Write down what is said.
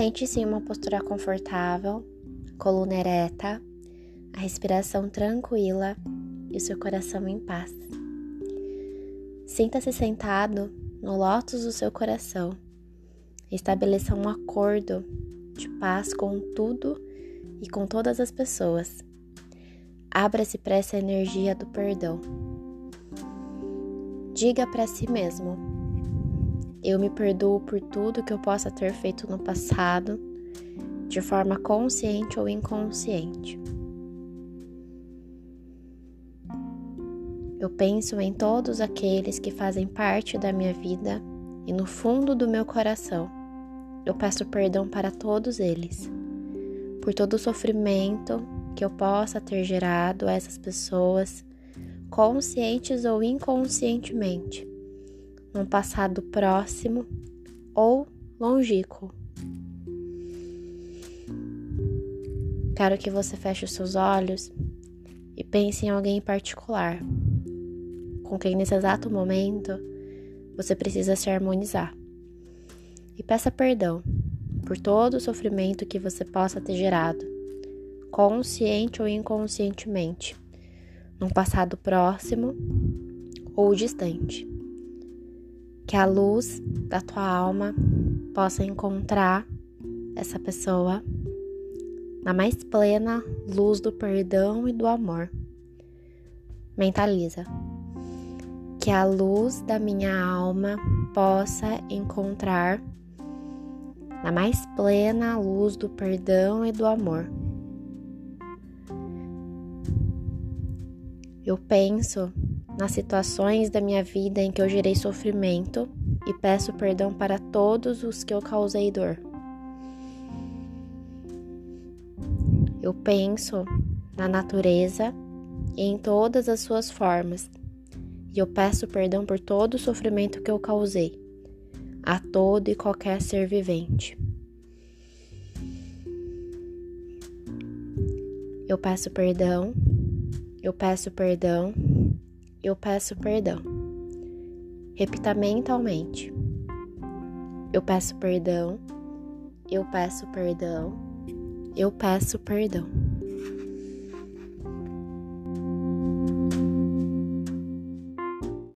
Sente-se em uma postura confortável, coluna ereta, a respiração tranquila e o seu coração em paz. Sinta-se sentado no lótus do seu coração. Estabeleça um acordo de paz com tudo e com todas as pessoas. Abra-se para essa energia do perdão. Diga para si mesmo: Eu me perdoo por tudo que eu possa ter feito no passado, de forma consciente ou inconsciente. Eu penso em todos aqueles que fazem parte da minha vida e no fundo do meu coração eu peço perdão para todos eles, por todo o sofrimento que eu possa ter gerado a essas pessoas, conscientes ou inconscientemente, num passado próximo ou longínquo. Quero que você feche os seus olhos e pense em alguém em particular com quem nesse exato momento você precisa se harmonizar. E peça perdão por todo o sofrimento que você possa ter gerado, consciente ou inconscientemente, num passado próximo ou distante. Que a luz da tua alma possa encontrar essa pessoa na mais plena luz do perdão e do amor. Mentaliza que a luz da minha alma possa encontrar na mais plena luz do perdão e do amor. Eu penso nas situações da minha vida em que eu gerei sofrimento e peço perdão para todos os que eu causei dor. Eu penso na natureza e em todas as suas formas e eu peço perdão por todo o sofrimento que eu causei a todo e qualquer ser vivente. Eu peço perdão, eu peço perdão, eu peço perdão. Repita mentalmente. Eu peço perdão, eu peço perdão, eu peço perdão.